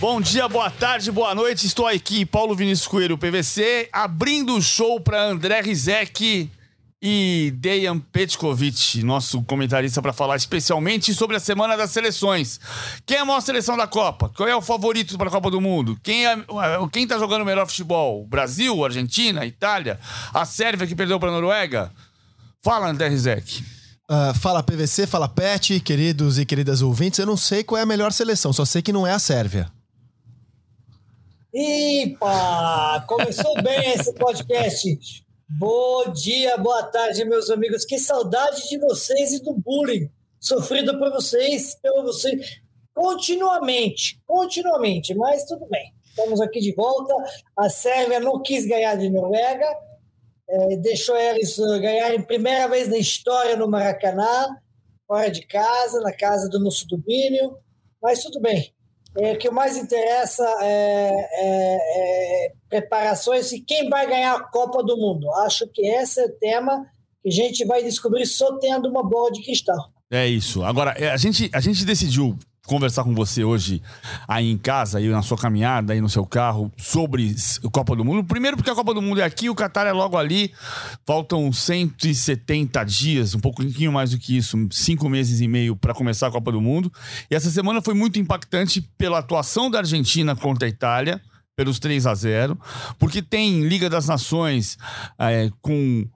Bom dia, boa tarde, boa noite. Estou aqui, Paulo Vinícius Coelho, PVC, abrindo o show para André Rizek e Dejan Petkovic, nosso comentarista, para falar especialmente sobre a semana das seleções. Quem é a maior seleção da Copa? Qual é o favorito para a Copa do Mundo? Quem é quem está jogando o melhor futebol? Brasil, Argentina, Itália, a Sérvia que perdeu para a Noruega? Fala, André Rizek. Uh, fala PVC, fala Pet, queridos e queridas ouvintes. Eu não sei qual é a melhor seleção, só sei que não é a Sérvia. Ipa! Começou bem esse podcast. Bom dia, boa tarde, meus amigos. Que saudade de vocês e do bullying sofrido por vocês, pelo vocês, continuamente, continuamente, mas tudo bem. Estamos aqui de volta. A Sérvia não quis ganhar de Noruega, é, deixou eles uh, ganharem primeira vez na história no Maracanã, fora de casa, na casa do nosso domínio, mas tudo bem. É, o que mais interessa é, é, é, preparações e quem vai ganhar a Copa do Mundo. Acho que esse é o tema que a gente vai descobrir só tendo uma bola de cristal. É isso. Agora, é, a gente, a gente decidiu conversar com você hoje aí em casa, aí na sua caminhada, aí no seu carro, sobre a Copa do Mundo. Primeiro porque a Copa do Mundo é aqui, o Qatar é logo ali. Faltam 170 dias, um pouquinho mais do que isso, cinco meses e meio para começar a Copa do Mundo. E essa semana foi muito impactante pela atuação da Argentina contra a Itália, pelos 3 a 0 porque tem Liga das Nações é, com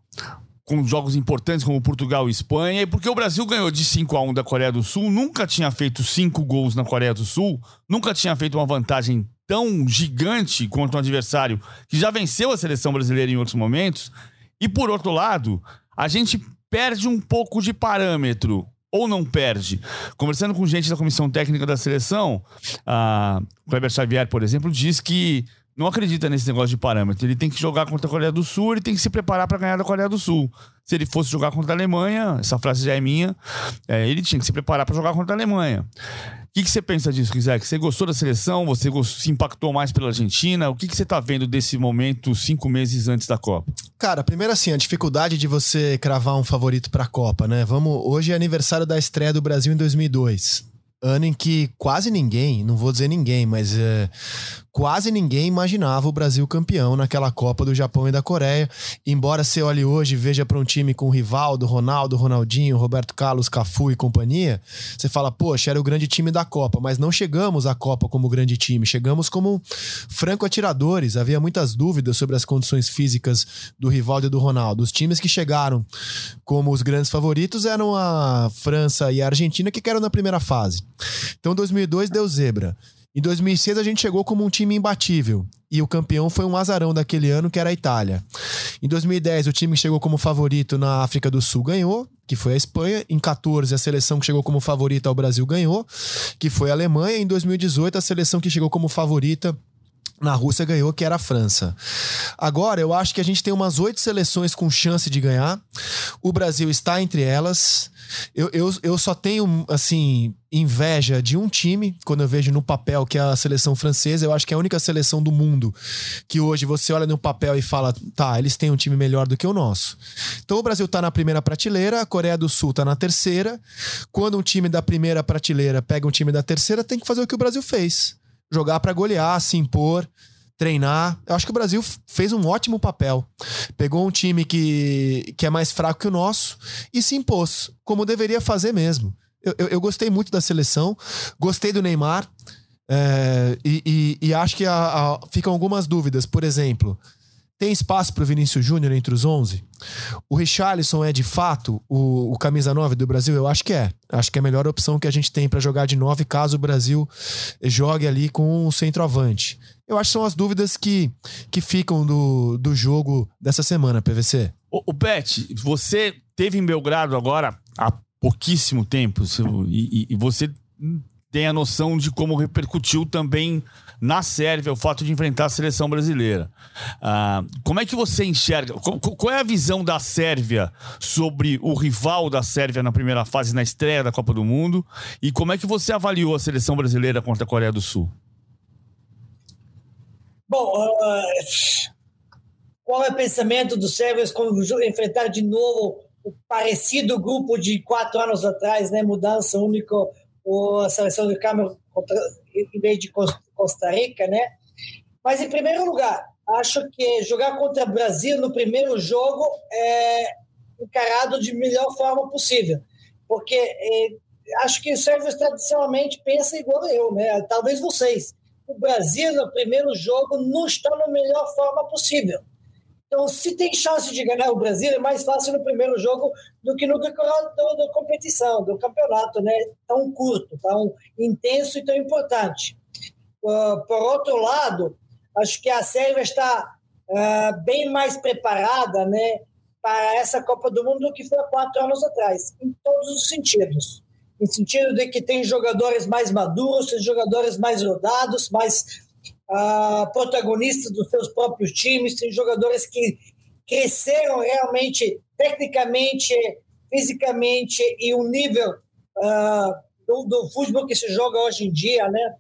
com jogos importantes como Portugal e Espanha, e porque o Brasil ganhou de 5 a 1 da Coreia do Sul, nunca tinha feito cinco gols na Coreia do Sul, nunca tinha feito uma vantagem tão gigante contra um adversário que já venceu a seleção brasileira em outros momentos. E por outro lado, a gente perde um pouco de parâmetro ou não perde. Conversando com gente da comissão técnica da seleção, a Kleber Xavier, por exemplo, diz que não acredita nesse negócio de parâmetro. Ele tem que jogar contra a Coreia do Sul, ele tem que se preparar para ganhar da Coreia do Sul. Se ele fosse jogar contra a Alemanha, essa frase já é minha, é, ele tinha que se preparar para jogar contra a Alemanha. O que, que você pensa disso, Rizek? Você gostou da seleção? Você se impactou mais pela Argentina? O que, que você está vendo desse momento cinco meses antes da Copa? Cara, primeiro assim, a dificuldade de você cravar um favorito para a Copa, né? Vamos, hoje é aniversário da estreia do Brasil em 2002 ano em que quase ninguém, não vou dizer ninguém, mas é, quase ninguém imaginava o Brasil campeão naquela Copa do Japão e da Coreia. Embora você olhe hoje e veja para um time com Rivaldo, Ronaldo, Ronaldinho, Roberto Carlos, Cafu e companhia, você fala, poxa, era o grande time da Copa, mas não chegamos à Copa como grande time, chegamos como franco atiradores. Havia muitas dúvidas sobre as condições físicas do Rivaldo e do Ronaldo. Os times que chegaram como os grandes favoritos eram a França e a Argentina, que quedaram na primeira fase. Então 2002 deu zebra. Em 2006 a gente chegou como um time imbatível e o campeão foi um azarão daquele ano que era a Itália. Em 2010 o time que chegou como favorito na África do Sul ganhou, que foi a Espanha. Em 14 a seleção que chegou como favorita ao Brasil ganhou, que foi a Alemanha. Em 2018 a seleção que chegou como favorita na Rússia ganhou, que era a França. Agora, eu acho que a gente tem umas oito seleções com chance de ganhar. O Brasil está entre elas. Eu, eu, eu só tenho, assim, inveja de um time, quando eu vejo no papel que é a seleção francesa. Eu acho que é a única seleção do mundo que hoje você olha no papel e fala, tá, eles têm um time melhor do que o nosso. Então o Brasil tá na primeira prateleira, a Coreia do Sul tá na terceira. Quando um time da primeira prateleira pega um time da terceira, tem que fazer o que o Brasil fez jogar para golear, se impor, treinar. Eu acho que o Brasil fez um ótimo papel. Pegou um time que, que é mais fraco que o nosso e se impôs, como deveria fazer mesmo. Eu, eu, eu gostei muito da seleção, gostei do Neymar é, e, e, e, acho que a, a, ficam algumas dúvidas. Por exemplo, tem espaço para o Vinícius Júnior entre os 11? O Richarlison é de fato o, o, camisa 9 do Brasil? Eu acho que é. Acho que é a melhor opção que a gente tem para jogar de 9 caso o Brasil jogue ali com o centroavante. Eu acho que são as dúvidas que, que ficam do, do jogo dessa semana, PVC. O, o Pet, você teve em Belgrado agora há pouquíssimo tempo e, e você tem a noção de como repercutiu também na Sérvia o fato de enfrentar a seleção brasileira. Ah, como é que você enxerga? Qual é a visão da Sérvia sobre o rival da Sérvia na primeira fase, na estreia da Copa do Mundo? E como é que você avaliou a seleção brasileira contra a Coreia do Sul? Bom, uh, qual é o pensamento dos sérvios quando enfrentar de novo o parecido grupo de quatro anos atrás, né? Mudança única a seleção do Camerun em vez de Costa Rica, né? Mas, em primeiro lugar, acho que jogar contra o Brasil no primeiro jogo é encarado de melhor forma possível, porque é, acho que o Sérvio tradicionalmente pensa igual eu, né? Talvez vocês. O Brasil no primeiro jogo não está na melhor forma possível. Então, se tem chance de ganhar o Brasil, é mais fácil no primeiro jogo do que no decorrer da competição, do campeonato, né? Tão curto, tão intenso e tão importante. Uh, por outro lado, acho que a Sérvia está uh, bem mais preparada, né, para essa Copa do Mundo do que foi há quatro anos atrás, em todos os sentidos. Em sentido de que tem jogadores mais maduros, tem jogadores mais rodados, mais protagonistas dos seus próprios times, tem jogadores que cresceram realmente tecnicamente, fisicamente e o nível uh, do, do futebol que se joga hoje em dia, né?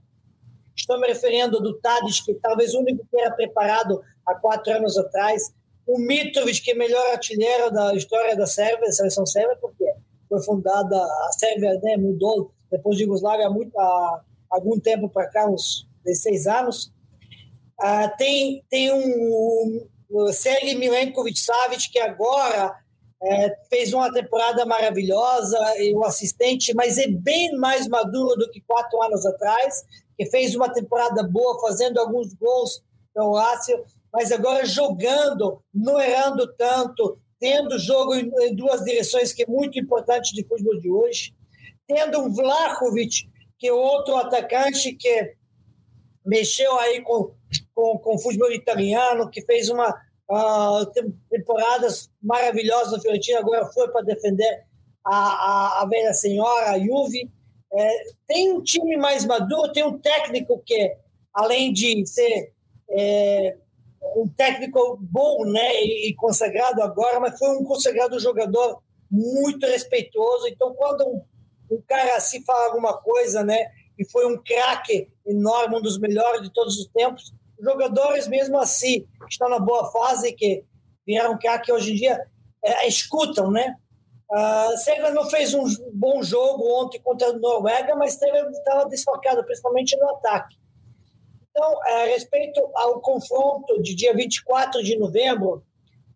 Estou me referindo do Tadic, que talvez o único que era preparado há quatro anos atrás. O Mitrovic, que é melhor artilheiro da história da Sérvia, da seleção sérvia, porque foi fundada, a Sérvia né, mudou depois de Yugoslávia há, muito, há algum tempo para cá, uns 16 anos. Ah, tem, tem um, um Sergei Milenkovic-Savic, que agora é, fez uma temporada maravilhosa, e o assistente, mas é bem mais maduro do que quatro anos atrás que fez uma temporada boa, fazendo alguns gols pelo Lácio, mas agora jogando, não errando tanto, tendo jogo em duas direções, que é muito importante de futebol de hoje, tendo um Vlahovic, que é outro atacante que mexeu aí com, com, com o futebol italiano, que fez uma uh, temporadas maravilhosas no Fiorentina, agora foi para defender a, a, a velha senhora, a Juve, é, tem um time mais maduro, tem um técnico que, além de ser é, um técnico bom né, e, consagrado agora, mas foi um consagrado jogador muito respeitoso. Então, quando um, um cara assim fala alguma coisa, né, e foi um craque enorme, um dos melhores de todos os tempos, jogadores mesmo assim, que estão na boa fase, que vieram craque hoje em dia, é, escutam, né? Uh, Sérvia não fez um bom jogo ontem contra a Noruega, mas estava desfocado, principalmente no ataque. Então, é, respeito ao confronto de dia 24 de novembro,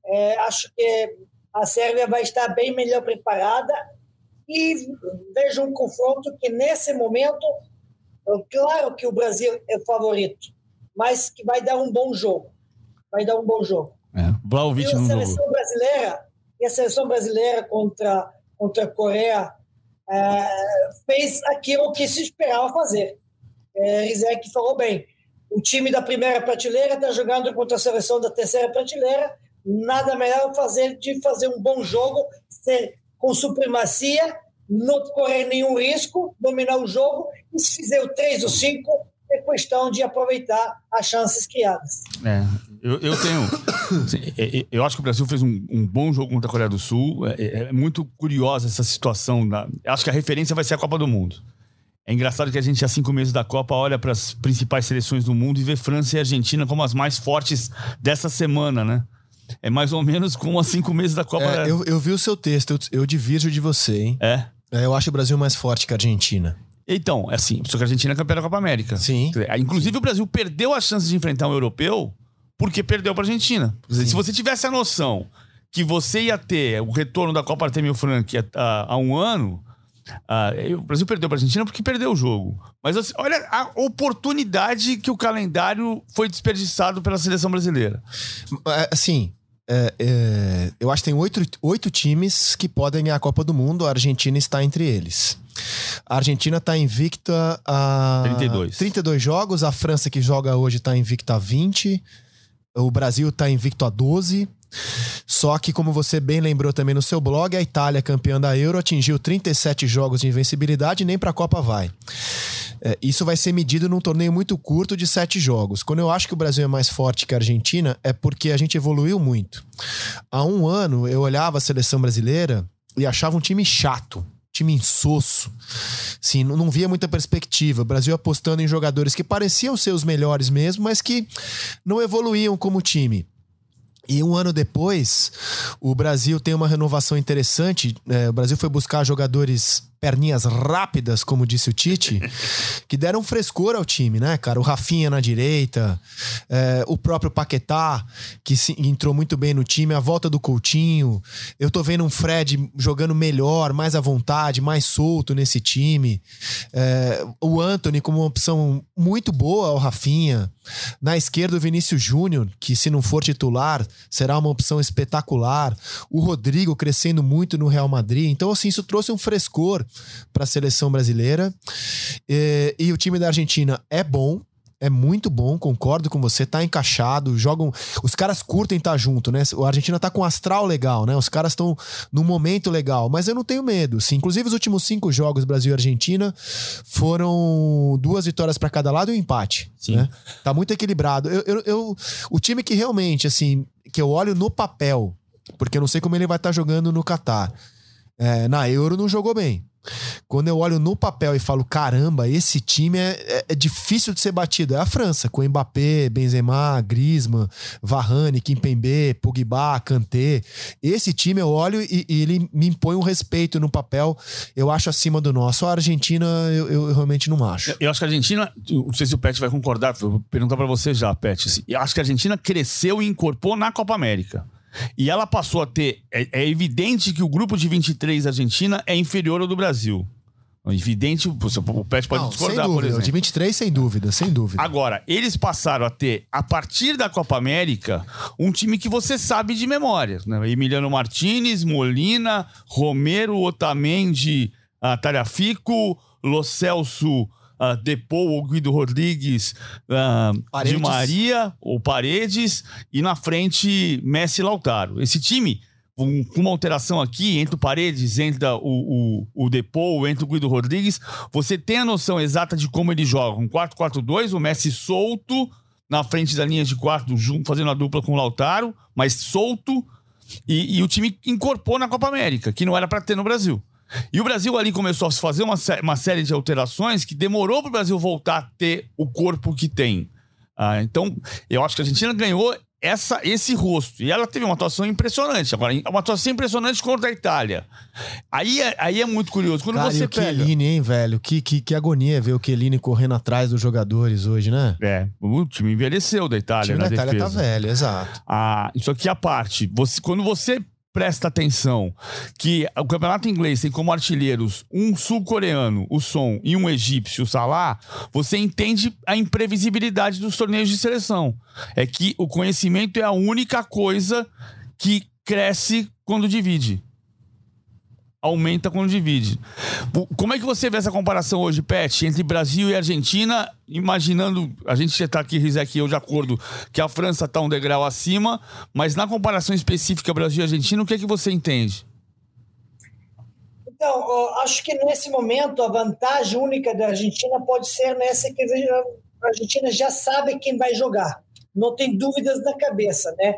é, acho que a Sérvia vai estar bem melhor preparada e vejo um confronto que, nesse momento, claro que o Brasil é favorito, mas que vai dar um bom jogo. Vai dar um bom jogo. É, Vlaovic e a seleção brasileira e a seleção brasileira contra, contra a Coreia é, fez aquilo que se esperava fazer. É, Rizek falou bem. O time da primeira prateleira está jogando contra a seleção da terceira prateleira. Nada melhor fazer de fazer um bom jogo, ser com supremacia, não correr nenhum risco, dominar o jogo. E se fizer o 3 ou 5, é questão de aproveitar as chances criadas. É, eu, eu tenho. Assim, é, é, eu acho que o Brasil fez um, um, bom jogo contra a Coreia do Sul. É, é, é muito curiosa essa situação. Da, acho que a referência vai ser a Copa do Mundo. É engraçado que a gente, há cinco meses da Copa, olha para as principais seleções do mundo e vê França e Argentina como as mais fortes dessa semana, né? É mais ou menos como há cinco meses da Copa. É, eu, eu vi o seu texto, eu, eu divirjo de você, hein? É. Eu acho o Brasil mais forte que a Argentina. Então, é assim, só que a Argentina é campeã da Copa América. Sim. Inclusive, sim. o Brasil perdeu a chance de enfrentar um europeu porque perdeu para a Argentina. Se você tivesse a noção que você ia ter o retorno da Copa Artemio Frank há, um ano, uh, o Brasil perdeu para a Argentina porque perdeu o jogo. Mas assim, olha a oportunidade que o calendário foi desperdiçado pela seleção brasileira. É, assim, é, é, eu acho que tem oito, oito times que podem ganhar a Copa do Mundo, a Argentina está entre eles. A Argentina está invicta a 32. 32 jogos, a França que joga hoje está invicta a 20, o Brasil está invicto a 12. Só que, como você bem lembrou também no seu blog, a Itália, campeã da Euro, atingiu 37 jogos de invencibilidade e nem para a Copa vai. É, isso vai ser medido num torneio muito curto de sete jogos. Quando eu acho que o Brasil é mais forte que a Argentina, é porque a gente evoluiu muito. Há um ano, eu olhava a seleção brasileira e achava um time chato time insosso. Sim, não via muita perspectiva. O Brasil apostando em jogadores que pareciam ser os melhores mesmo, mas que não evoluíam como time. E um ano depois, o Brasil tem uma renovação interessante. É, o Brasil foi buscar jogadores perninhas rápidas, como disse o Tite, que deram frescor ao time, né, cara? O Rafinha na direita, é, o próprio Paquetá, que se, entrou muito bem no time, a volta do Coutinho. Eu tô vendo um Fred jogando melhor, mais à vontade, mais solto nesse time. É, o Anthony como uma opção muito boa ao Rafinha. Na esquerda, o Vinícius Júnior, que se não for titular, será uma opção espetacular. O Rodrigo crescendo muito no Real Madrid. Então, assim, isso trouxe um frescor para a seleção brasileira. E, e o time da Argentina é bom, é muito bom, concordo com você, tá encaixado, jogam. Os caras curtem estar tá junto, né? A Argentina tá com um astral legal, né? Os caras estão num momento legal, mas eu não tenho medo. Sim, inclusive os últimos cinco jogos Brasil e Argentina foram duas vitórias para cada lado e um empate. Sim. Né? Tá muito equilibrado. Eu, eu, eu, o time que realmente, assim, que eu olho no papel, porque eu não sei como ele vai estar tá jogando no Catar. É, na Euro não jogou bem. Quando eu olho no papel e falo, caramba, esse time é, é, é, difícil de ser batido. É a França, com Mbappé, Benzema, Griezmann, Varane, Kimpembe, Pogba, Kanté. Esse time eu olho e, e, ele me impõe um respeito no papel. Eu acho acima do nosso. A Argentina, eu, eu realmente não acho. Eu, eu, acho que a Argentina, não sei se o Pet vai concordar, vou perguntar para você já, Pet. Assim, eu acho que a Argentina cresceu e incorporou na Copa América. E ela passou a ter. É, é evidente que o grupo de 23 Argentina é inferior ao do Brasil. É evidente, o Pet pode Não, discordar, sem dúvida, por exemplo. De 23, sem dúvida, sem dúvida. Agora, eles passaram a ter, a partir da Copa América, um time que você sabe de memória. Né? Emiliano Martinez, Molina, Romero, Otamendi, uh, Tarafico, Lo Celso, uh, Depou ou Guido Rodrigues, uh, Di Maria ou Paredes, e na frente Messi e Lautaro. Esse time, com uma alteração aqui, entre o Paredes, entre o, o, o Depou, entre o Guido Rodrigues, você tem a noção exata de como ele joga. Um 4-4-2, o Messi solto na frente da linha de quarto, fazendo a dupla com o Lautaro, mas solto. E, e o time incorporou na Copa América, que não era para ter no Brasil. E o Brasil ali começou a fazer uma, uma série de alterações que demorou para o Brasil voltar a ter o corpo que tem. Ah, então, eu acho que a Argentina ganhou essa, esse rosto. E ela teve uma atuação impressionante. Agora, uma atuação impressionante contra a Itália. Aí é, aí é muito curioso. Quando Cara, você e o pega... Chiellini, hein, velho? Que, que, que agonia ver o Chiellini correndo atrás dos jogadores hoje, né? É, o time envelheceu da Itália. O time da Itália tá defesa. tá velho, exato. Ah, isso aqui é a parte. Você, quando você presta atenção que o campeonato inglês tem como artilheiros um sul-coreano, o Son, e um egípcio, o Salah, você entende a imprevisibilidade dos torneios de seleção. É que o conhecimento é a única coisa que cresce quando divide aumenta quando divide. Como é que você vê essa comparação hoje, Pet, entre Brasil e Argentina, imaginando, a gente está aqui, Rizek eu, de acordo que a França está um degrau acima, mas na comparação específica Brasil e Argentina, o que é que você entende? Então, acho que nesse momento a vantagem única da Argentina pode ser nessa que a Argentina já sabe quem vai jogar. Não tem dúvidas na cabeça, né?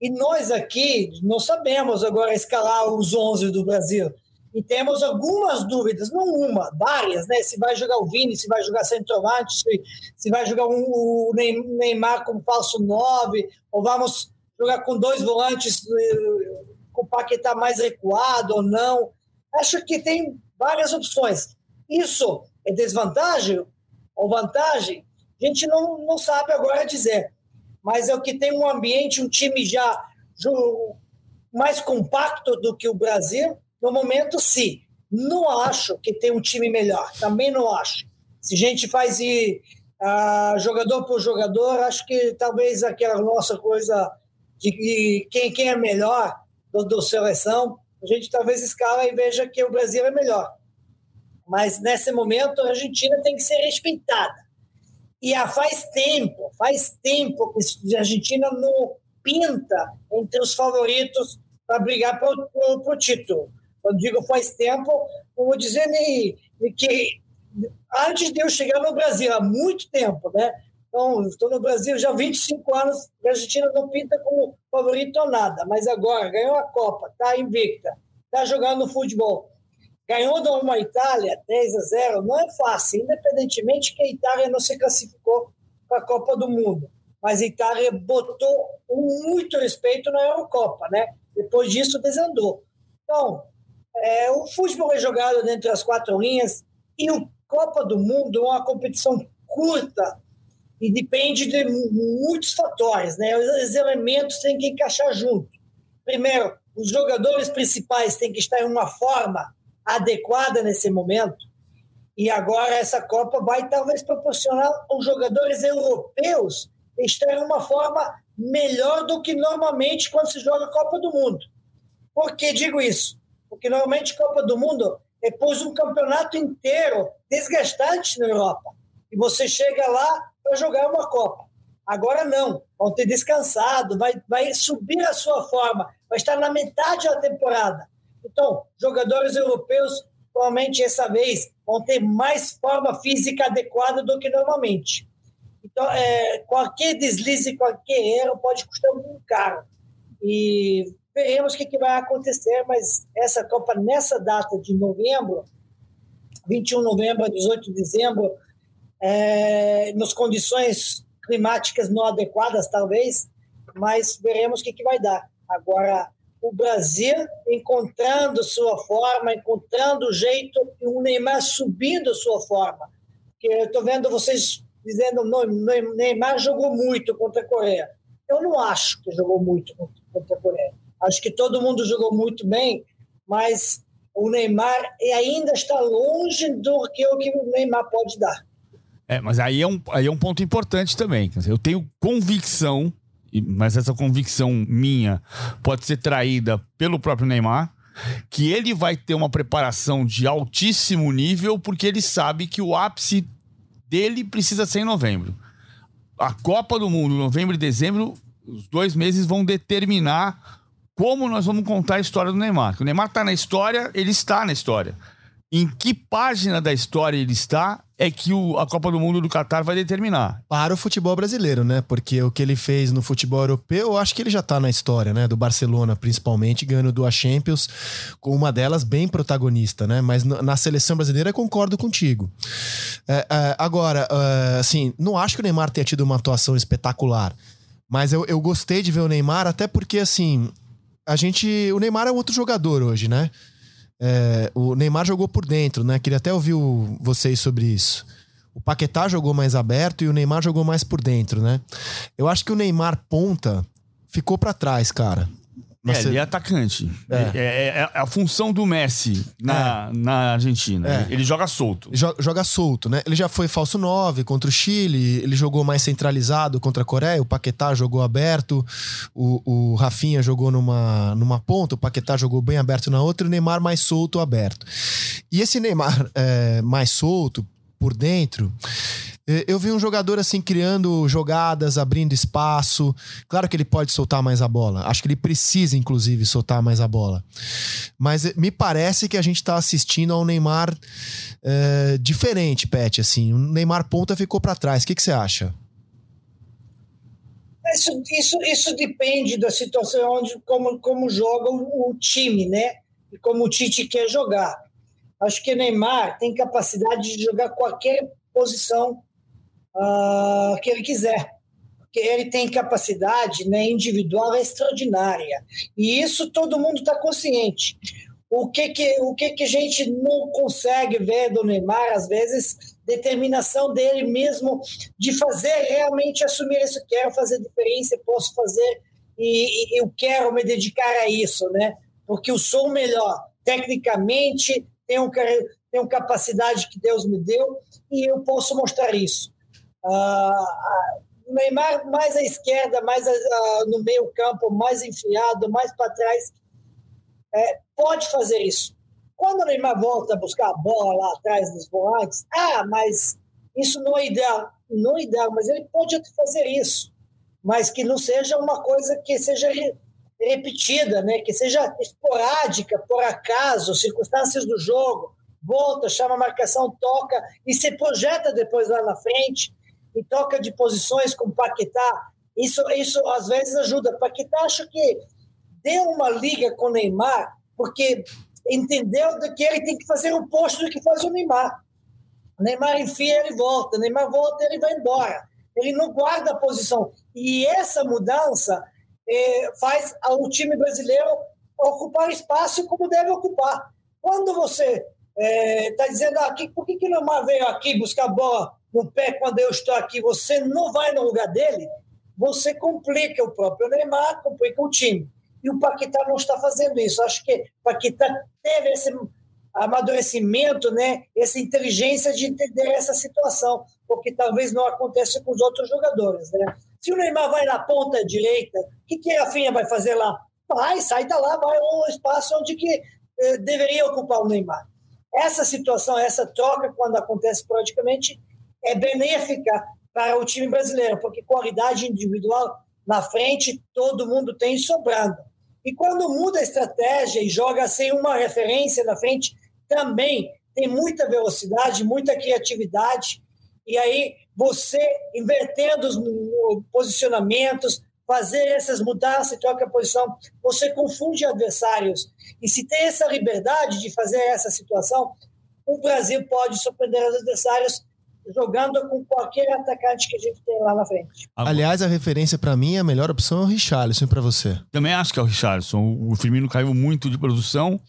E nós aqui não sabemos agora escalar os 11 do Brasil e temos algumas dúvidas, não uma, várias, né? Se vai jogar o Vini, se vai jogar centroavante, se, se vai jogar um, o Neymar como falso 9, ou vamos jogar com dois volantes eh, com o Paquetá mais recuado ou não. Acho que tem várias opções. Isso é desvantagem ou vantagem? A gente não, não sabe agora dizer. Mas é o que tem um ambiente, um time já mais compacto do que o Brasil, no momento, sim. Não acho que tem um time melhor. Também não acho. Se a gente faz ir uh, jogador por jogador, acho que talvez aquela nossa coisa de quem, quem é melhor do, do seleção, a gente talvez escala e veja que o Brasil é melhor. Mas nesse momento a Argentina tem que ser respeitada. E há faz tempo, faz tempo que a Argentina não pinta entre os favoritos para brigar por o título. Quando digo faz tempo, vou dizer nem que antes de eu chegar no Brasil, há muito tempo, né? Então, estou no Brasil já há 25 anos, a Argentina não pinta como favorito ou nada, mas agora ganhou a Copa, está invicta, está jogando futebol. Ganhou de uma Itália 10 a 0, não é fácil, independentemente que a Itália não se classificou para a Copa do Mundo. Mas a Itália botou muito respeito na Eurocopa, né? Depois disso desandou. Então, É, o futebol é jogado dentro das quatro linhas e o Copa do Mundo é uma competição curta e depende de muitos fatores, né? Os elementos têm que encaixar junto. Primeiro, os jogadores principais têm que estar em uma forma adequada nesse momento. E agora essa Copa vai talvez proporcionar aos jogadores europeus estar em uma forma melhor do que normalmente quando se joga a Copa do Mundo. Por que digo isso? Porque normalmente Copa do Mundo é depois um campeonato inteiro desgastante na Europa. E você chega lá para jogar uma Copa. Agora não, vão ter descansado, vai, vai subir a sua forma, vai estar na metade da temporada. Então, jogadores europeus, provavelmente essa vez, vão ter mais forma física adequada do que normalmente. Então, é, qualquer deslize, qualquer erro pode custar muito caro. E veremos o que, que vai acontecer, mas essa Copa, nessa data de novembro, 21 de novembro a 18 de dezembro, é, nas condições climáticas não adequadas, talvez, mas veremos o que, que vai dar. Agora, o Brasil encontrando sua forma, encontrando o jeito, e o Neymar subindo sua forma. Porque eu estou vendo vocês dizendo que Neymar jogou muito contra a Coreia. Eu não acho que jogou muito contra a Coreia. Acho que todo mundo jogou muito bem, mas o Neymar ainda está longe do que o que o Neymar pode dar. É, mas aí é um, aí é um ponto importante também. Eu tenho convicção, mas essa convicção minha pode ser traída pelo próprio Neymar, que ele vai ter uma preparação de altíssimo nível, porque ele sabe que o ápice dele precisa ser em novembro. A Copa do Mundo, novembro e dezembro, os dois meses vão determinar como nós vamos contar a história do Neymar. O Neymar está na história, ele está na história. Em que página da história ele está é que o, a Copa do Mundo do Catar vai determinar. Para o futebol brasileiro, né? Porque o que ele fez no futebol europeu, eu acho que ele já tá na história, né? Do Barcelona, principalmente, ganhando duas Champions, com uma delas bem protagonista, né? Mas na seleção brasileira, concordo contigo. É, é, agora, é, assim, não acho que o Neymar tenha tido uma atuação espetacular. Mas eu, eu gostei de ver o Neymar, até porque, assim, a gente. O Neymar é outro jogador hoje, né? É, o Neymar jogou por dentro, né? Queria até ouvir vocês sobre isso. O Paquetá jogou mais aberto e o Neymar jogou mais por dentro, né? Eu acho que o Neymar ponta ficou para trás, cara. É, ele é atacante. É. É, é, é. a função do Messi na, é. na Argentina. É. Ele joga solto. Joga, joga, solto, né? Ele já foi falso 9 contra o Chile, ele jogou mais centralizado contra a Coreia, o Paquetá jogou aberto, o, o Rafinha jogou numa, numa ponta, o Paquetá jogou bem aberto na outra, e o Neymar mais solto aberto. E esse Neymar é, mais solto, por dentro, eu vi um jogador assim criando jogadas, abrindo espaço. Claro que ele pode soltar mais a bola. Acho que ele precisa, inclusive, soltar mais a bola. Mas eh, me parece que a gente está assistindo ao Neymar é, diferente, Pet. Assim, o Neymar ponta ficou para trás. O que, que você acha? Isso, isso, isso depende da situação onde como, como joga o, time, né? E como o Tite quer jogar. Acho que Neymar tem capacidade de jogar qualquer posição uh, que ele quiser. Porque ele tem capacidade né, individual extraordinária. E isso todo mundo está consciente. O que, que, o que, que a gente não consegue ver do Neymar, às vezes, determinação dele mesmo de fazer realmente assumir isso. Quero fazer diferença, posso fazer e, e eu quero me dedicar a isso, né? Porque eu sou o melhor. Tecnicamente, tenho, tenho capacidade que Deus me deu e eu posso mostrar isso. Uh, Neymar mais à esquerda, mais uh, no meio campo, mais enfiado, mais para trás, é, pode fazer isso. Quando o Neymar volta a buscar a bola lá atrás dos volantes, ah, mas isso não é ideal. Não é ideal, mas ele pode fazer isso. Mas que não seja uma coisa que seja repetida, né? que seja esporádica, por acaso, circunstâncias do jogo. Volta, chama a marcação, toca e se projeta depois lá na frente e troca de posições com Paquetá. Isso, isso às vezes ajuda. Paquetá acho que deu uma liga com o Neymar, porque entendeu que ele tem que fazer o posto do que faz o Neymar. O Neymar enfia, ele volta. O Neymar volta, ele vai embora. Ele não guarda a posição. E essa mudança eh, faz o time brasileiro ocupar espaço como deve ocupar. Quando você está é, dizendo aqui, ah, por que, que o Neymar veio aqui buscar bola no pé quando eu estou aqui? Você não vai no lugar dele, você complica o próprio Neymar, complica o time. E o Paquetá não está fazendo isso. Acho que Paquetá teve esse amadurecimento, né, essa inteligência de entender essa situação, porque talvez não aconteça com os outros jogadores. Né? Se o Neymar vai na ponta direita, o que, que a Rafinha vai fazer lá? Vai, sai da lá, vai um espaço onde que eh, deveria ocupar o Neymar. Essa situação, essa troca, quando acontece praticamente, é benéfica para o time brasileiro, porque qualidade individual na frente todo mundo tem sobrando. E quando muda a estratégia e joga sem uma referência na frente, também tem muita velocidade, muita criatividade. E aí você invertendo os posicionamentos, fazer essas mudanças, troca a posição, você confunde adversários. E se tem essa liberdade de fazer essa situação, o Brasil pode surpreender os adversários jogando com qualquer atacante que a gente tem lá na frente. Aliás, a referência para mim, a melhor opção é o Richarlison para você. Também acho que é o Richarlison. O Firmino caiu muito de produção.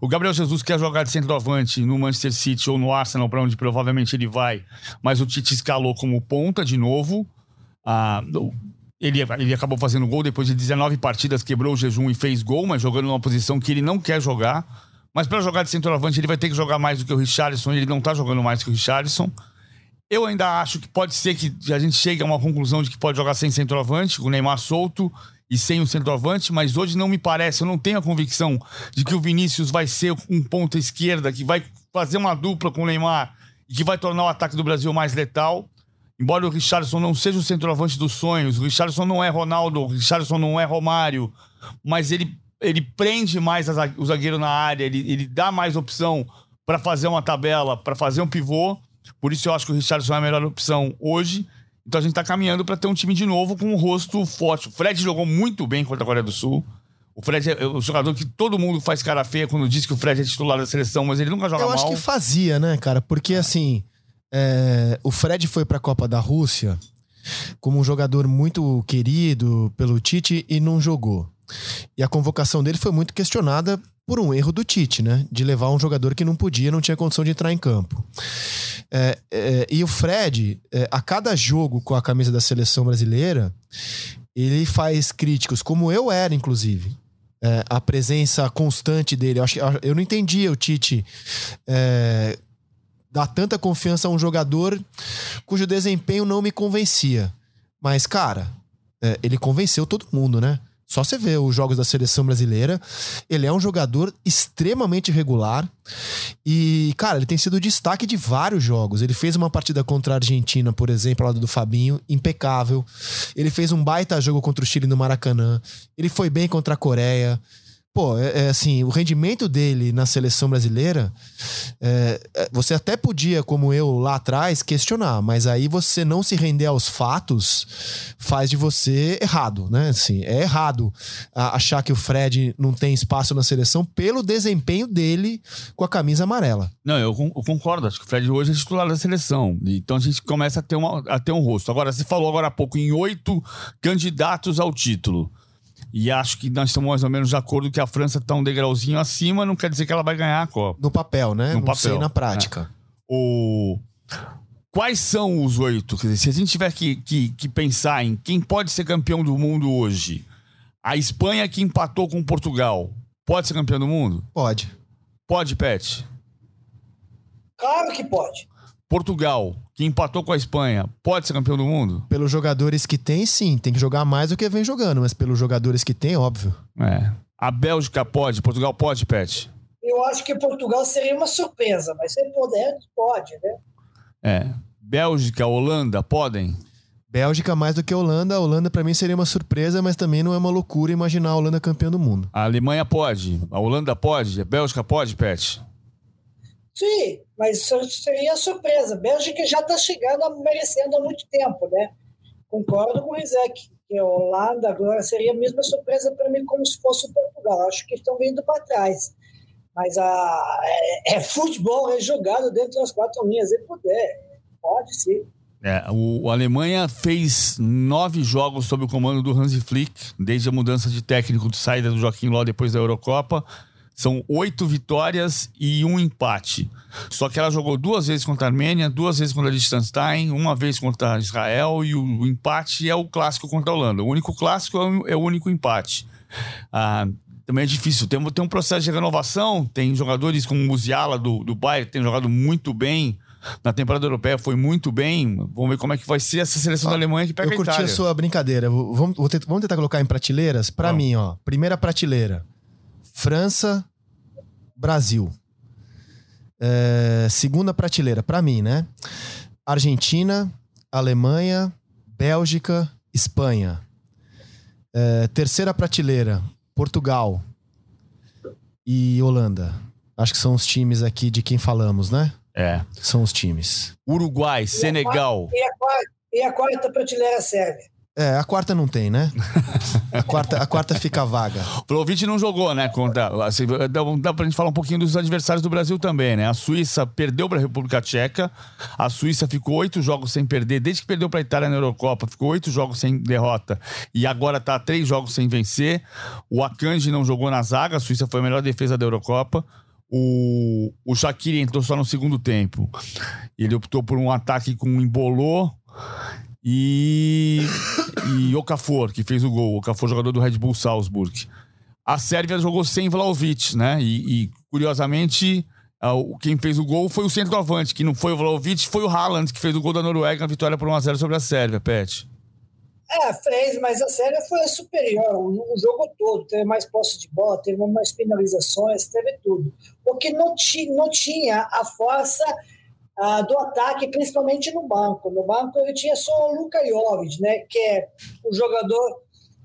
O Gabriel Jesus quer jogar de centroavante no Manchester City ou no Arsenal, para onde provavelmente ele vai, mas o Tite escalou como ponta de novo. Ah, ele, ele acabou fazendo gol depois de 19 partidas, quebrou o jejum e fez gol, mas jogando numa posição que ele não quer jogar. Mas para jogar de centroavante, ele vai ter que jogar mais do que o Richarlison. Ele não tá jogando mais que o Richarlison. Eu ainda acho que pode ser que a gente chegue a uma conclusão de que pode jogar sem centroavante, com o Neymar solto e sem o centroavante, mas hoje não me parece, eu não tenho a convicção de que o Vinícius vai ser um ponta esquerda que vai fazer uma dupla com o Neymar e que vai tornar o ataque do Brasil mais letal. Embora o Richardson não seja o centroavante dos sonhos, o Richardson não é Ronaldo, o Richardson não é Romário, mas ele, ele prende mais o zagueiro na área, ele, ele dá mais opção para fazer uma tabela, para fazer um pivô. Por isso eu acho que o Richardson é a melhor opção hoje. Então a gente tá caminhando para ter um time de novo com um rosto forte. O Fred jogou muito bem contra a Coreia do Sul. O Fred é o jogador que todo mundo faz cara feia quando diz que o Fred é titular da seleção, mas ele nunca joga mal. Eu acho que fazia, né, cara? Porque assim, é... o Fred foi para a Copa da Rússia como um jogador muito querido pelo Tite e não jogou. E a convocação dele foi muito questionada por um erro do Tite, né? De levar um jogador que não podia, não tinha condição de entrar em campo. É, é, e o Fred, é, a cada jogo com a camisa da seleção brasileira, ele faz críticos, como eu era, inclusive. É, a presença constante dele. Eu, acho, eu não entendia o Tite é, dar tanta confiança a um jogador cujo desempenho não me convencia. Mas, cara, é, ele convenceu todo mundo, né? Só você vê os jogos da seleção brasileira. Ele é um jogador extremamente regular. E, cara, ele tem sido destaque de vários jogos. Ele fez uma partida contra a Argentina, por exemplo, ao lado do Fabinho, impecável. Ele fez um baita jogo contra o Chile no Maracanã. Ele foi bem contra a Coreia. Pô, é, é, assim, o rendimento dele na seleção brasileira, é, é, você até podia, como eu lá atrás, questionar, mas aí você não se render aos fatos faz de você errado, né? Assim, é errado achar que o Fred não tem espaço na seleção pelo desempenho dele com a camisa amarela. Não, eu, eu concordo. Acho que o Fred hoje é titular da seleção. Então a gente começa a ter, uma, a ter um rosto. Agora, você falou agora há pouco em oito candidatos ao título. E acho que nós estamos mais ou menos de acordo que a França está um degrauzinho acima, não quer dizer que ela vai ganhar a Copa. No papel, né? No não papel. sei na prática. É. O... Quais são os oito? Quer dizer, se a gente tiver que, que, que pensar em quem pode ser campeão do mundo hoje, a Espanha que empatou com Portugal, pode ser campeão do mundo? Pode. Pode, Pet? Claro que pode. Portugal, que empatou com a Espanha, pode ser campeão do mundo? Pelos jogadores que tem, sim. Tem que jogar mais do que vem jogando, mas pelos jogadores que tem, óbvio. É. A Bélgica pode, Portugal pode, Pet? Eu acho que Portugal seria uma surpresa, mas se puder, pode, né? É. Bélgica, Holanda, podem? Bélgica mais do que a Holanda. A Holanda, para mim, seria uma surpresa, mas também não é uma loucura imaginar a Holanda campeã do mundo. A Alemanha pode, a Holanda pode, a Bélgica pode, Pet? Sim, mas seria surpresa. Bélgica já está chegando, merecendo há muito tempo, né? Concordo com o Rizek, que a Holanda agora seria a mesma surpresa para mim como se fosse o Portugal. Acho que estão vindo para trás. Mas a, é, é, futebol é jogado dentro das quatro linhas, se puder. Pode sim. É, o, Alemanha fez nove jogos sob o comando do Hansi Flick, desde a mudança de técnico de saída do Joaquim Ló depois da Eurocopa São oito vitórias e um empate. Só que ela jogou duas vezes contra a Armênia, duas vezes contra a Liechtenstein, uma vez contra Israel e o, empate é o clássico contra a Holanda. O único clássico é o, é o único empate. Ah, também é difícil. Tem, tem um processo de renovação, tem jogadores como o Musiala do, do Bayern, que tem jogado muito bem na temporada europeia, foi muito bem. Vamos ver como é que vai ser essa seleção da Alemanha que pega Eu a curti a Itália. sua brincadeira. Vamos, vou tent- vamos tentar colocar em prateleiras? Pra Vamos. mim, ó. Primeira prateleira: França, Brasil. É, segunda prateleira, pra mim, né? Argentina, Alemanha, Bélgica, Espanha. É, terceira prateleira: Portugal e Holanda. Acho que são os times aqui de quem falamos, né? É. São os times. Uruguai, Senegal. E a quarta, e a quarta prateleira serve. É, a quarta não tem, né? A quarta, a quarta fica vaga. O Vlahovic não jogou, né? Contra, assim, dá, dá pra gente falar um pouquinho dos adversários do Brasil também, né? A Suíça perdeu para a República Tcheca. A Suíça ficou oito jogos sem perder, desde que perdeu para a Itália na Eurocopa. Ficou oito jogos sem derrota. E agora tá três jogos sem vencer. O Akanji não jogou na zaga. A Suíça foi a melhor defesa da Eurocopa. O, o Shaqiri entrou só no segundo tempo. Ele optou por um ataque com Embolô e, e Okafor, que fez o gol. Okafor, jogador do Red Bull Salzburg. A Sérvia jogou sem Vlahovic, né? E, e, curiosamente, quem fez o gol foi o centroavante, que não foi o Vlahovic, foi o Haaland, que fez o gol da Noruega na vitória por 1x0 sobre a Sérvia, Pet. É, fez, mas a Sérvia foi superior o, o jogo todo. Teve mais posse de bola, teve mais penalizações, teve tudo. O que não, ti, não tinha a força do ataque, principalmente no banco. No banco ele tinha só o Luka Jovic, né, que é um jogador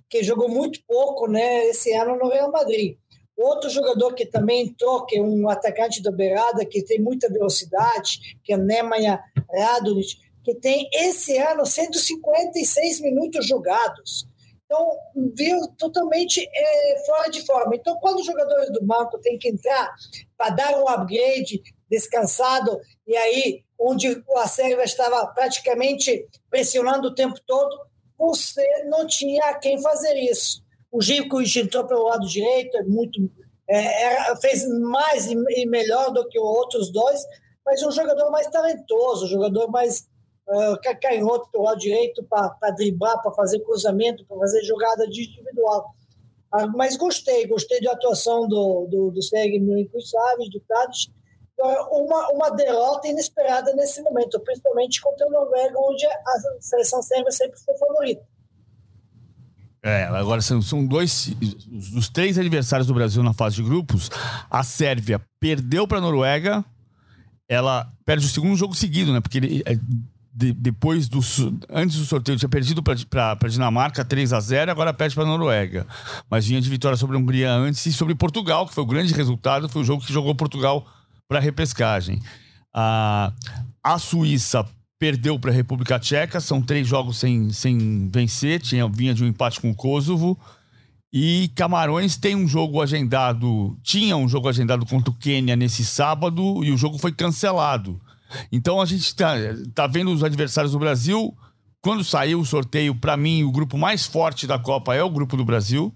que jogou muito pouco né, esse ano no Real Madrid. Outro jogador que também entrou, que é um atacante da beirada, que tem muita velocidade, que é Nemanja Radonic, que tem esse ano 156 minutos jogados. Então, viu totalmente é, fora de forma. Então, quando os jogadores do banco têm que entrar para dar um upgrade, descansado, e aí, onde a Sérvia estava praticamente pressionando o tempo todo, você não tinha quem fazer isso. O Givkovic entrou pelo lado direito, é muito, é, era, fez mais e, melhor do que os outros dois, mas um jogador mais talentoso, um jogador mais uh, canhoto pelo lado direito para driblar, para fazer cruzamento, para fazer jogada de individual. Ah, mas gostei, gostei da atuação do, do, do Sérgio Milinkovic do Tadic. Uma, uma derrota inesperada nesse momento, principalmente contra o Noruega, onde a seleção sérvia sempre foi favorita. É, agora são, são dois. Os três adversários do Brasil na fase de grupos. A Sérvia perdeu para a Noruega. Ela perde o segundo jogo seguido, né? Porque ele, é, de- depois do. Antes do sorteio, tinha perdido para a Dinamarca 3 a 0 agora perde para a Noruega. Mas vinha de vitória sobre a Hungria antes e sobre Portugal, que foi o grande resultado. Foi o jogo que jogou Portugal para a repescagem. A, Suíça perdeu para a República Tcheca, são três jogos sem, sem vencer, tinha, vinha de um empate com o Kosovo. E Camarões tem um jogo agendado, tinha um jogo agendado contra o Quênia nesse sábado e o jogo foi cancelado. Então a gente tá, tá vendo os adversários do Brasil. Quando saiu o sorteio, para mim, o grupo mais forte da Copa é o grupo do Brasil.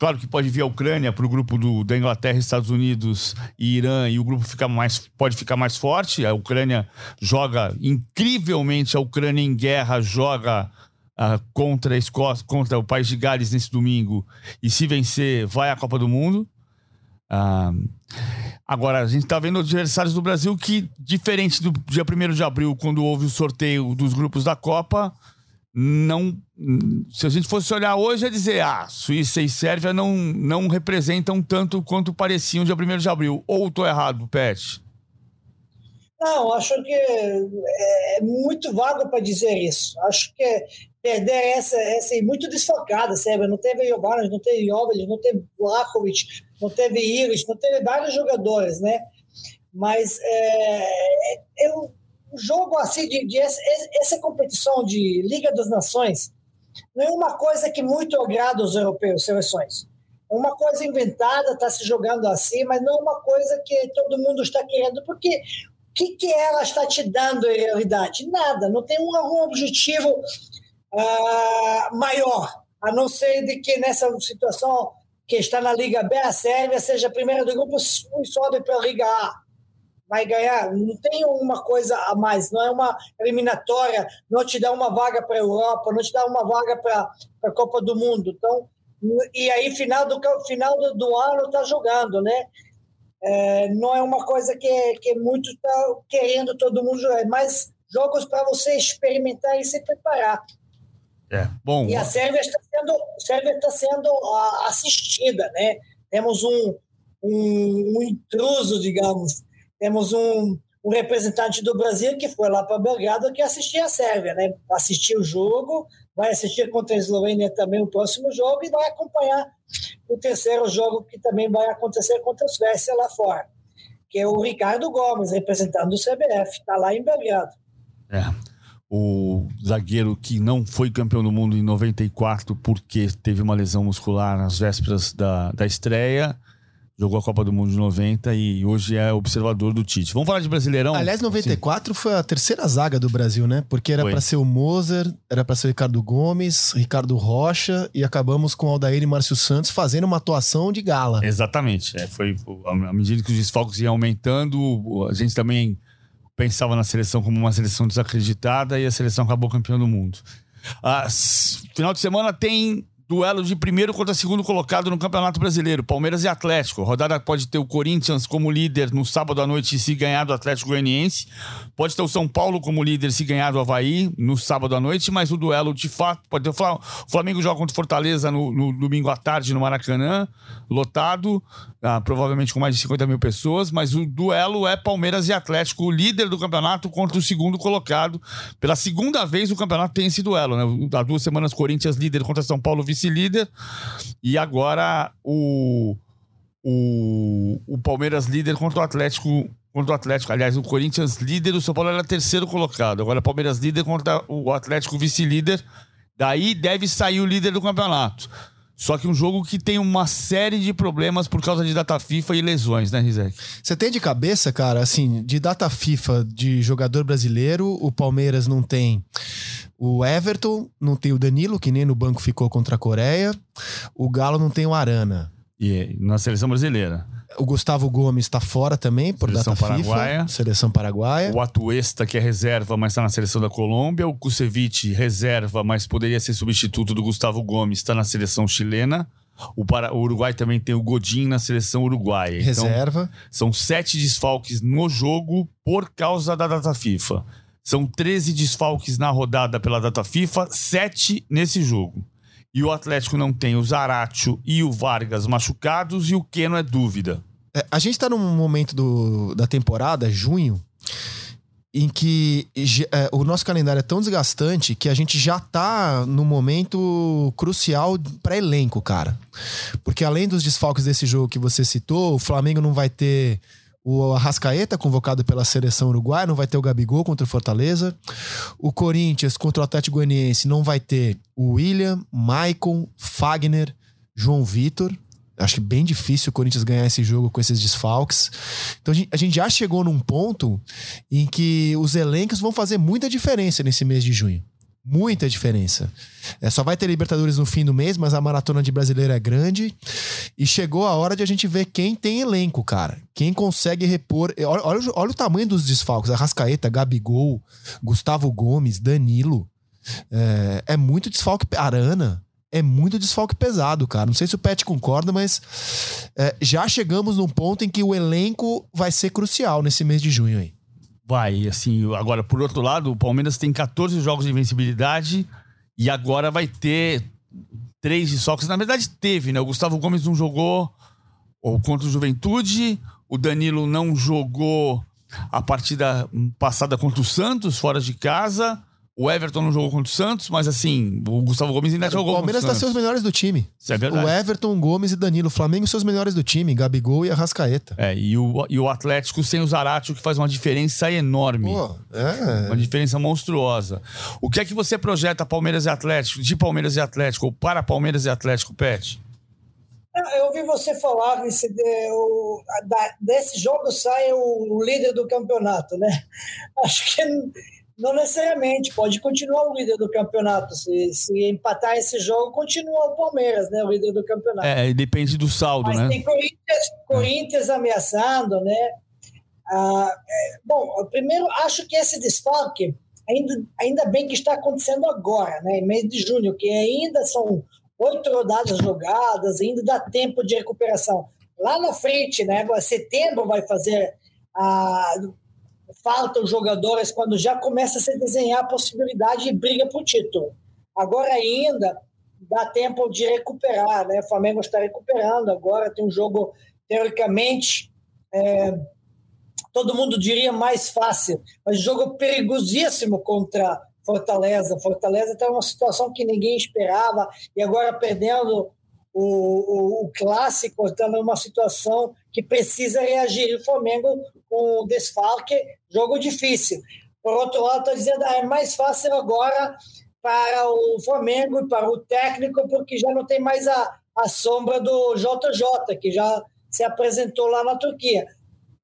Claro que pode vir a Ucrânia para o grupo do, da Inglaterra, Estados Unidos e Irã, e o grupo fica mais, pode ficar mais forte. A Ucrânia joga incrivelmente, a Ucrânia em guerra joga ah, contra a Escócia, contra o país de Gales nesse domingo, e se vencer, vai à Copa do Mundo. Ah, agora, a gente está vendo adversários do Brasil que, diferente do dia 1 de abril, quando houve o sorteio dos grupos da Copa, não. Se a gente fosse olhar hoje, é dizer, ah, Suíça e Sérvia não, não representam tanto quanto pareciam dia 1 de abril. Ou estou errado, Pet? Não, acho que é muito vago para dizer isso. Acho que perder essa, essa é muito desfocada, Sérvia. Não teve Jovanovic, não teve Jovic, não teve Vlahovic, não teve Iris, não teve vários jogadores, né? Mas é, é um jogo assim de, de essa, essa competição de Liga das Nações não é uma coisa que muito agrada os europeus, seleções. É uma coisa inventada, está se jogando assim, mas não é uma coisa que todo mundo está querendo, porque o que, que ela está te dando em realidade? Nada, não tem um, um objetivo uh, maior, a não ser de que nessa situação que está na Liga B, a Sérvia seja a primeira do grupo e sobe para a Liga A. Vai ganhar, não tem uma coisa a mais, não é uma eliminatória, não te dá uma vaga para a Europa, não te dá uma vaga para a Copa do Mundo. Então, e aí, final do, final do, ano, está jogando, né? É, não é uma coisa que, que muito está querendo todo mundo jogar, mas jogos para você experimentar e se preparar. É, bom. E a Sérvia está sendo, Sérvia está sendo assistida, né? Temos um, um, um intruso, digamos. Temos um, um, representante do Brasil que foi lá para Belgrado que assistiu a Sérvia, né? Assistiu o jogo, vai assistir contra a Eslovênia também o próximo jogo e vai acompanhar o terceiro jogo que também vai acontecer contra a Suécia lá fora, que é o Ricardo Gomes, representando o CBF, está lá em Belgrado. É o zagueiro que não foi campeão do mundo em 94 porque teve uma lesão muscular nas vésperas da, da estreia. Jogou a Copa do Mundo de 90 e hoje é observador do Tite. Vamos falar de Brasileirão? Aliás, 94 Sim. foi a terceira zaga do Brasil, né? Porque era para ser o Moser, era para ser o Ricardo Gomes, Ricardo Rocha e acabamos com o Aldair e Márcio Santos fazendo uma atuação de gala. Exatamente. É, foi à medida que os desfalques iam aumentando, a gente também pensava na seleção como uma seleção desacreditada e a seleção acabou campeão do mundo. Ah, final de semana tem duelo de primeiro contra segundo colocado no Campeonato Brasileiro, Palmeiras e Atlético. A rodada pode ter o Corinthians como líder no sábado à noite se ganhar do Atlético Goianiense. Pode ter o São Paulo como líder se ganhar do Havaí no sábado à noite, mas o duelo de fato pode ter o Flamengo joga contra o Fortaleza no, no domingo à tarde no Maracanã, lotado, ah, provavelmente com mais de 50 mil pessoas, mas o duelo é Palmeiras e Atlético, o líder do campeonato contra o segundo colocado. Pela segunda vez o campeonato tem esse duelo, né? Há duas semanas Corinthians líder contra São Paulo vice vice-líder. E agora o, o, o Palmeiras líder contra o Atlético. Contra o Atlético, aliás, o Corinthians líder, o São Paulo era terceiro colocado. Agora o Palmeiras líder contra o Atlético vice-líder. Daí deve sair o líder do campeonato. Só que um jogo que tem uma série de problemas por causa de data FIFA e lesões, né, Rizek? Você tem de cabeça, cara, assim, de data FIFA de jogador brasileiro, o Palmeiras não tem o Everton, não tem o Danilo, que nem no banco ficou contra a Coreia. O Galo não tem o Arana. E na seleção brasileira. O Gustavo Gomes está fora também, por seleção data paraguaia. FIFA. Seleção paraguaia. O Atuesta, que é reserva, mas está na seleção da Colômbia. O Kusevich, reserva, mas poderia ser substituto do Gustavo Gomes, está na seleção chilena. O, para, o Uruguai também tem o Godin na seleção uruguaia. Então, reserva. Então, são sete desfalques no jogo por causa da data FIFA. São 13 desfalques na rodada pela data FIFA, sete nesse jogo e o Atlético não tem o Zaratio e o Vargas machucados e o Keno é dúvida. É, a gente tá num momento do, da temporada, junho, em que é, o nosso calendário é tão desgastante que a gente já tá no momento crucial para elenco, cara. Porque além dos desfalques desse jogo que você citou, o Flamengo não vai ter o Arrascaeta, convocado pela seleção uruguaia, não vai ter o Gabigol contra o Fortaleza. O Corinthians contra o Atlético Goianiense não vai ter o William, Maicon, Fagner, João Vitor. Acho que bem difícil o Corinthians ganhar esse jogo com esses desfalques. Então a gente já chegou num ponto em que os elencos vão fazer muita diferença nesse mês de junho. Muita diferença. É, só vai ter Libertadores no fim do mês, mas a maratona de brasileiro é grande. E chegou a hora de a gente ver quem tem elenco, cara. Quem consegue repor. Olha, olha, olha o tamanho dos desfalques: Arrascaeta, Gabigol, Gustavo Gomes, Danilo. É, é muito desfalque. Arana. É muito desfalque pesado, cara. Não sei se o Pet concorda, mas é, já chegamos num ponto em que o elenco vai ser crucial nesse mês de junho aí. Vai, assim, agora, por outro lado, o Palmeiras tem 14 jogos de invencibilidade e agora vai ter três desfalques. Na verdade, teve, né? O Gustavo Gomes não jogou ou contra o Juventude, o Danilo não jogou a partida passada contra o Santos, fora de casa. O Everton não jogou contra o Santos, mas assim, o Gustavo Gomes ainda jogou. O Palmeiras está seus melhores do time. Isso é verdade. O Everton, Gomes e Danilo. O Flamengo seus melhores do time, Gabigol e Arrascaeta. É, e o, e o Atlético sem o Zaratio, que faz uma diferença enorme. Pô, é. Uma diferença monstruosa. O que é que você projeta Palmeiras e Atlético, de Palmeiras e Atlético, ou para Palmeiras e Atlético, Pet? Ah, eu ouvi você falar que desse jogo sai o líder do campeonato, né? Acho que Não necessariamente, pode continuar o líder do campeonato. Se, se empatar esse jogo, continua o Palmeiras, né? O líder do campeonato. É, depende do saldo, Mas né? tem Corinthians, Corinthians ameaçando, né? Ah, é, bom, primeiro, acho que esse desfalque, ainda, ainda bem que está acontecendo agora, né? Em mês de junho, que ainda são oito rodadas jogadas, ainda dá tempo de recuperação. Lá na frente, né? Agora, setembro vai fazer a faltam jogadores quando já começa a se desenhar a possibilidade de briga por título. Agora ainda dá tempo de recuperar, né? O Flamengo está recuperando agora, tem um jogo teoricamente é, todo mundo diria mais fácil, mas jogo perigosíssimo contra Fortaleza. Fortaleza está numa situação que ninguém esperava e agora perdendo o, o, o clássico, está numa situação que precisa reagir. O Flamengo com o desfalque, jogo difícil. Por outro lado, estou dizendo, ah, é mais fácil agora para o Flamengo e para o técnico, porque já não tem mais a, a sombra do JJ, que já se apresentou lá na Turquia.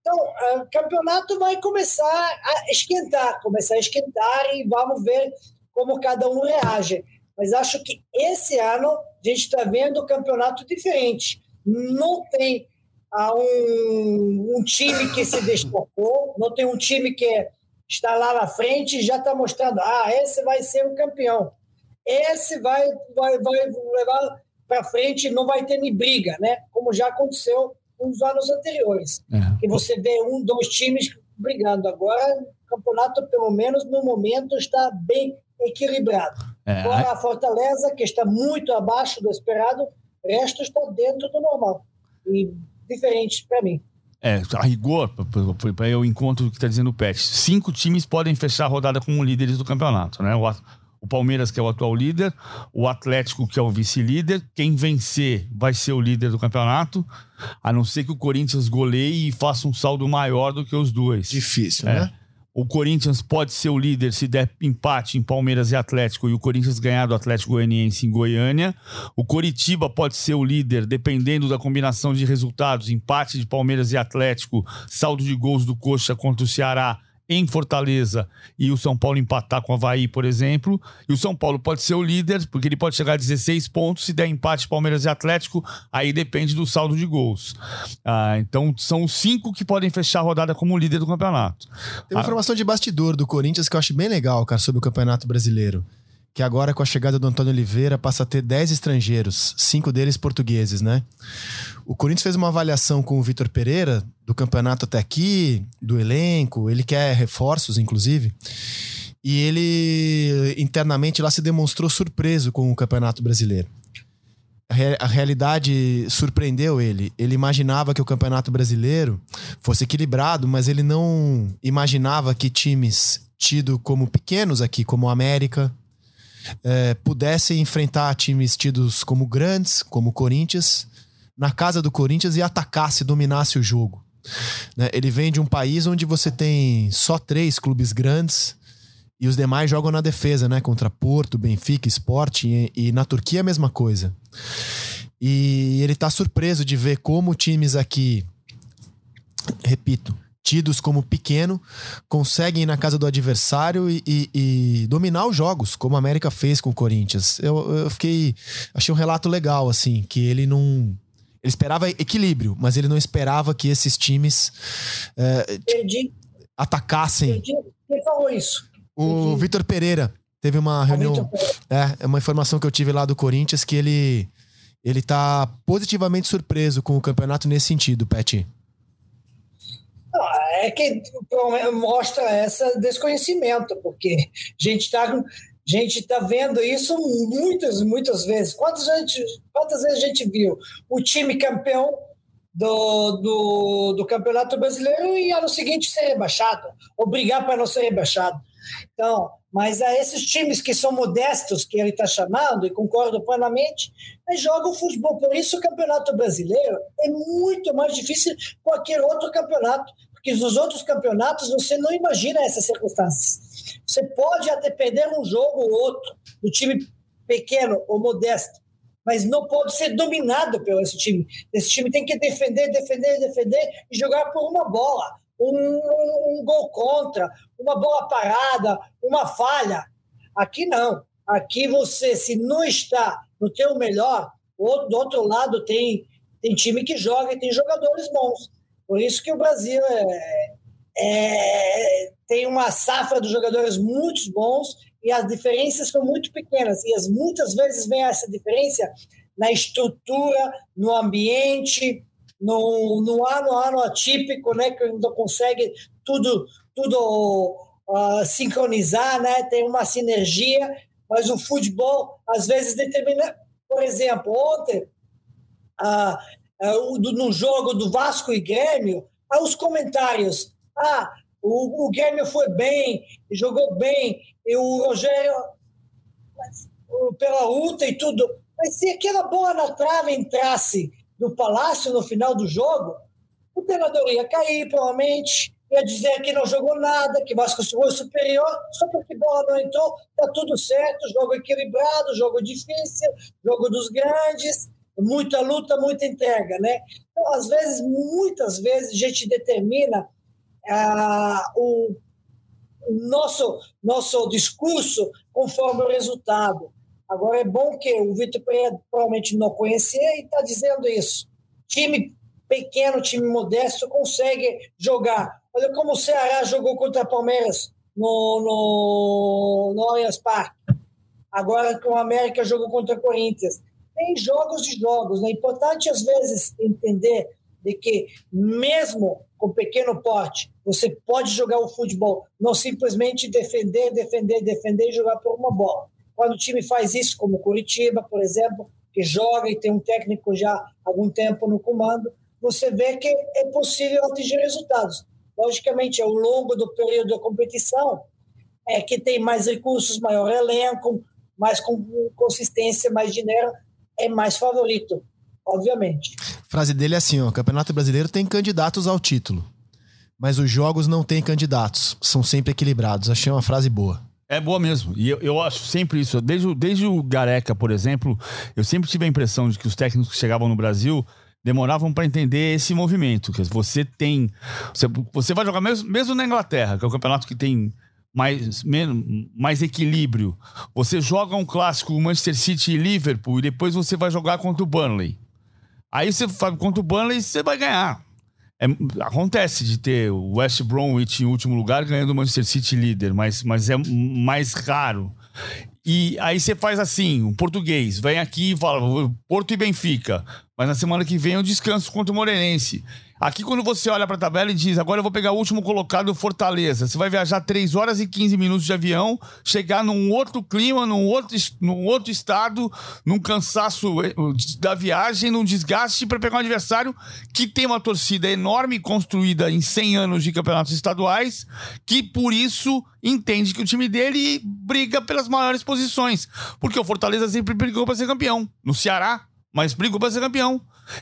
Então, o campeonato vai começar a esquentar, começar a esquentar e vamos ver como cada um reage. Mas acho que esse ano a gente está vendo um campeonato diferente. Não tem ah, um, um, time que se destacou, não tem um time que está lá na frente e já está mostrando, ah, esse vai ser o campeão. Esse vai, vai, vai levar para frente, não vai ter nem briga, né? Como já aconteceu nos anos anteriores. É. Que você vê um, dois times brigando. Agora, o campeonato, pelo menos no momento, está bem equilibrado. É. Agora, a Fortaleza, que está muito abaixo do esperado, o resto está dentro do normal. E diferente para mim. É, a rigor, para eu encontro o que está dizendo o Pet, cinco times podem fechar a rodada como líderes do campeonato, né? O, o Palmeiras, que é o atual líder, o Atlético, que é o vice-líder. Quem vencer vai ser o líder do campeonato, a não ser que o Corinthians goleie e faça um saldo maior do que os dois. Difícil, é. né? O Corinthians pode ser o líder se der empate em Palmeiras e Atlético e o Corinthians ganhar do Atlético Goianiense em Goiânia. O Coritiba pode ser o líder dependendo da combinação de resultados, empate de Palmeiras e Atlético, saldo de gols do Coxa contra o Ceará em Fortaleza e o São Paulo empatar com o Havaí, por exemplo. E o São Paulo pode ser o líder, porque ele pode chegar a 16 pontos. Se der empate Palmeiras e Atlético, aí depende do saldo de gols. Ah, então são os cinco que podem fechar a rodada como líder do campeonato. Tem uma ah, informação de bastidor do Corinthians que eu acho bem legal, cara, sobre o Campeonato Brasileiro. Que agora, com a chegada do Antônio Oliveira, passa a ter 10 estrangeiros, cinco deles portugueses, né? O Corinthians fez uma avaliação com o Vitor Pereira do campeonato até aqui, do elenco, ele quer reforços, inclusive. E ele internamente lá se demonstrou surpreso com o Campeonato Brasileiro. A realidade surpreendeu ele. Ele imaginava que o Campeonato Brasileiro fosse equilibrado, mas ele não imaginava que times tidos como pequenos aqui, como América, é, pudessem enfrentar times tidos como grandes, como o Corinthians, na casa do Corinthians e atacasse, dominasse o jogo. Né? Ele vem de um país onde você tem só três clubes grandes e os demais jogam na defesa, né? Contra Porto, Benfica, Sporting e, e na Turquia a mesma coisa. E ele tá surpreso de ver como times aqui, repito, tidos como pequeno, conseguem ir na casa do adversário e, e, e, dominar os jogos, como a América fez com o Corinthians. Eu, eu fiquei. Achei um relato legal, assim, que ele não ele esperava equilíbrio, mas ele não esperava que esses times é, atacassem. Quem falou isso? O Vitor Pereira teve uma reunião. É, é uma informação que eu tive lá do Corinthians que ele ele tá positivamente surpreso com o campeonato nesse sentido, Pet. É que mostra essa desconhecimento, porque a gente está gente está vendo isso muitas, muitas vezes. Quantas, gente, quantas vezes a gente viu o time campeão do, do, do Campeonato Brasileiro e ano seguinte ser rebaixado, ou brigar para não ser rebaixado? Então, mas a esses times que são modestos, que ele está chamando, e concordo plenamente, mas jogam futebol. Por isso o Campeonato Brasileiro é muito mais difícil que qualquer outro campeonato, porque nos outros campeonatos você não imagina essas circunstâncias. Você pode até perder um jogo ou outro do time pequeno ou modesto, mas não pode ser dominado pelo esse time. Esse time tem que defender, defender, defender e jogar por uma bola, um, um gol contra, uma boa parada, uma falha. Aqui não. Aqui você, se não está no teu melhor, do outro lado tem, tem time que joga e tem jogadores bons. Por isso que o Brasil é, é, tem uma safra de jogadores muito bons e as diferenças são muito pequenas. E as, muitas vezes vem essa diferença na estrutura, no ambiente, no, no ano ano atípico, né, que não consegue tudo tudo uh, sincronizar, né, tem uma sinergia, mas o futebol às vezes determina, por exemplo, ontem uh, no jogo do Vasco e Grêmio, uh, os comentários, ah, o, o Grêmio foi bem, jogou bem, e o Rogério pela luta e tudo, mas se aquela bola na trave entrasse do Palácio no final do jogo, o treinador ia cair, provavelmente, ia dizer que não jogou nada, que Vasco foi superior, só porque bola não entrou, tá tudo certo, jogo equilibrado, jogo difícil, jogo dos grandes, muita luta, muita entrega, né? Então, às vezes, muitas vezes, a gente determina ah, o nosso, nosso discurso conforme o resultado. Agora é bom que o Vitor Pereira provavelmente não conhecia e está dizendo isso. Time pequeno, time modesto consegue jogar. Olha como o Ceará jogou contra o Palmeiras no, no, no Allianz Parque. Agora com o América jogou contra o Corinthians. Tem jogos e jogos. É importante, às vezes, entender de que, mesmo com pequeno porte, você pode jogar o futebol, não simplesmente defender, defender, defender e jogar por uma bola. Quando o time faz isso, como Curitiba, por exemplo, que joga e tem um técnico já há algum tempo no comando, você vê que é possível atingir resultados. Logicamente, ao longo do período da competição, é que tem mais recursos, maior elenco, mais consistência, mais dinheiro, é mais favorito, obviamente. A frase dele é assim: ó, o Campeonato Brasileiro tem candidatos ao título, mas os jogos não têm candidatos, são sempre equilibrados. Achei uma frase boa. É boa mesmo. E eu, eu acho sempre isso. Desde, desde o Gareca, por exemplo, eu sempre tive a impressão de que os técnicos que chegavam no Brasil demoravam para entender esse movimento. Que você tem. Você, você vai jogar mesmo, mesmo na Inglaterra, que é o campeonato que tem mais, menos, mais equilíbrio. Você joga um clássico Manchester City e Liverpool e depois você vai jogar contra o Burnley. Aí você vai contra o Burnley você vai ganhar. É, acontece de ter o West Bromwich em último lugar ganhando o Manchester City líder, mas, mas é mais raro. E aí você faz assim, um português, vem aqui e fala Porto e Benfica, mas na semana que vem eu descanso contra o Moreirense. Aqui, quando você olha para a tabela e diz, agora eu vou pegar o último colocado, Fortaleza, você vai viajar 3 horas e 15 minutos de avião, chegar num outro clima, num outro, num outro estado, num cansaço eh, da viagem, num desgaste para pegar um adversário que tem uma torcida enorme, construída em 100 anos de campeonatos estaduais, que por isso entende que o time dele briga pelas maiores posições. Porque o Fortaleza sempre brigou para ser campeão. No Ceará, mas brigou para ser campeão.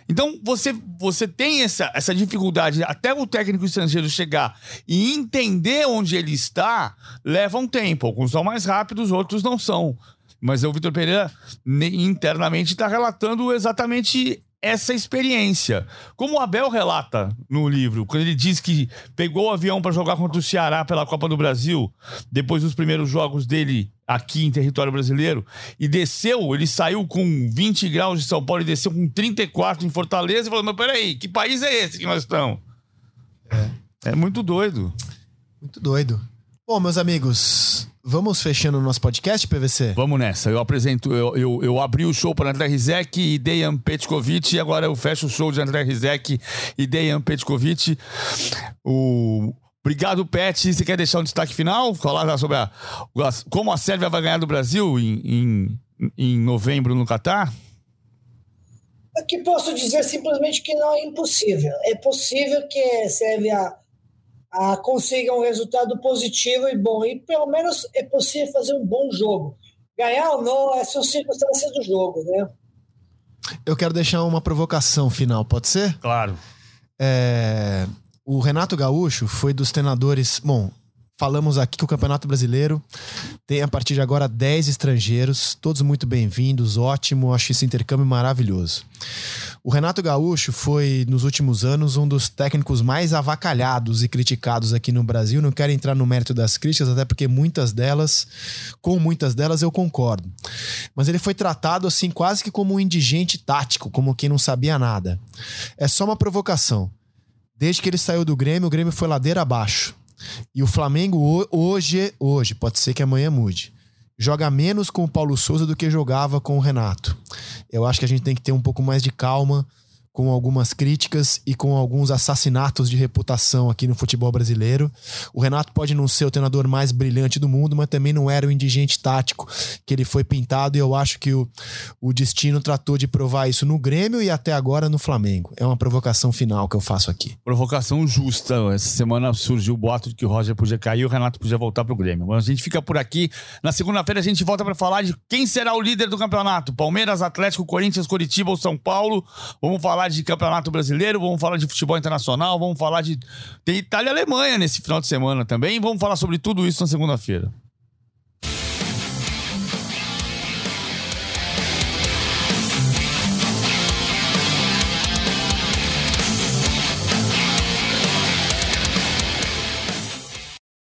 Então você, você tem essa, essa dificuldade, até o técnico estrangeiro chegar e entender onde ele está, leva um tempo. Alguns são mais rápidos, outros não são. Mas o Vitor Pereira internamente está relatando exatamente essa experiência. Como o Abel relata no livro, quando ele diz que pegou o avião para jogar contra o Ceará pela Copa do Brasil, depois dos primeiros jogos dele aqui em território brasileiro, e desceu, ele saiu com 20 graus de São Paulo e desceu com 34 em Fortaleza e falou: Mas peraí, que país é esse que nós estamos? É, é muito doido. Muito doido. Bom, meus amigos, vamos fechando o nosso podcast, PVC? Vamos nessa. Eu apresento, eu, eu, eu abri o show para André Rizek e Dejan Petkovic, e agora eu fecho o show de André Rizek e Dejan Petkovic. O... Obrigado, Pet. Você quer deixar um destaque final? Falar sobre a, como a Sérvia vai ganhar do Brasil em, em, em novembro no Catar? O que posso dizer simplesmente que não é impossível. É possível que a Sérvia ah, consiga um resultado positivo e bom. E pelo menos é possível fazer um bom jogo. Ganhar ou não, essas são circunstâncias do jogo, né? Eu quero deixar uma provocação final, pode ser? Claro. É, o Renato Gaúcho foi dos treinadores. Bom, Falamos aqui que o Campeonato Brasileiro tem a partir de agora 10 estrangeiros, todos muito bem-vindos, ótimo, acho esse intercâmbio maravilhoso. O Renato Gaúcho foi, nos últimos anos, um dos técnicos mais avacalhados e criticados aqui no Brasil. Não quero entrar no mérito das críticas, até porque muitas delas, com muitas delas, eu concordo. Mas ele foi tratado assim, quase que como um indigente tático, como quem não sabia nada. É só uma provocação. Desde que ele saiu do Grêmio, o Grêmio foi ladeira abaixo. E o Flamengo hoje, hoje, pode ser que amanhã mude, joga menos com o Paulo Souza do que jogava com o Renato. Eu acho que a gente tem que ter um pouco mais de calma com algumas críticas e com alguns assassinatos de reputação aqui no futebol brasileiro. O Renato pode não ser o treinador mais brilhante do mundo, mas também não era o indigente tático que ele foi pintado, e eu acho que o, o destino tratou de provar isso no Grêmio e até agora no Flamengo. É uma provocação final que eu faço aqui. Provocação justa. Essa semana surgiu o boato de que o Roger podia cair e o Renato podia voltar pro Grêmio. Mas a gente fica por aqui. Na segunda-feira a gente volta para falar de quem será o líder do campeonato: Palmeiras, Atlético, Corinthians, Curitiba ou São Paulo. Vamos falar falar de campeonato brasileiro, vamos falar de futebol internacional, vamos falar de. Tem Itália e Alemanha nesse final de semana também. Vamos falar sobre tudo isso na segunda-feira.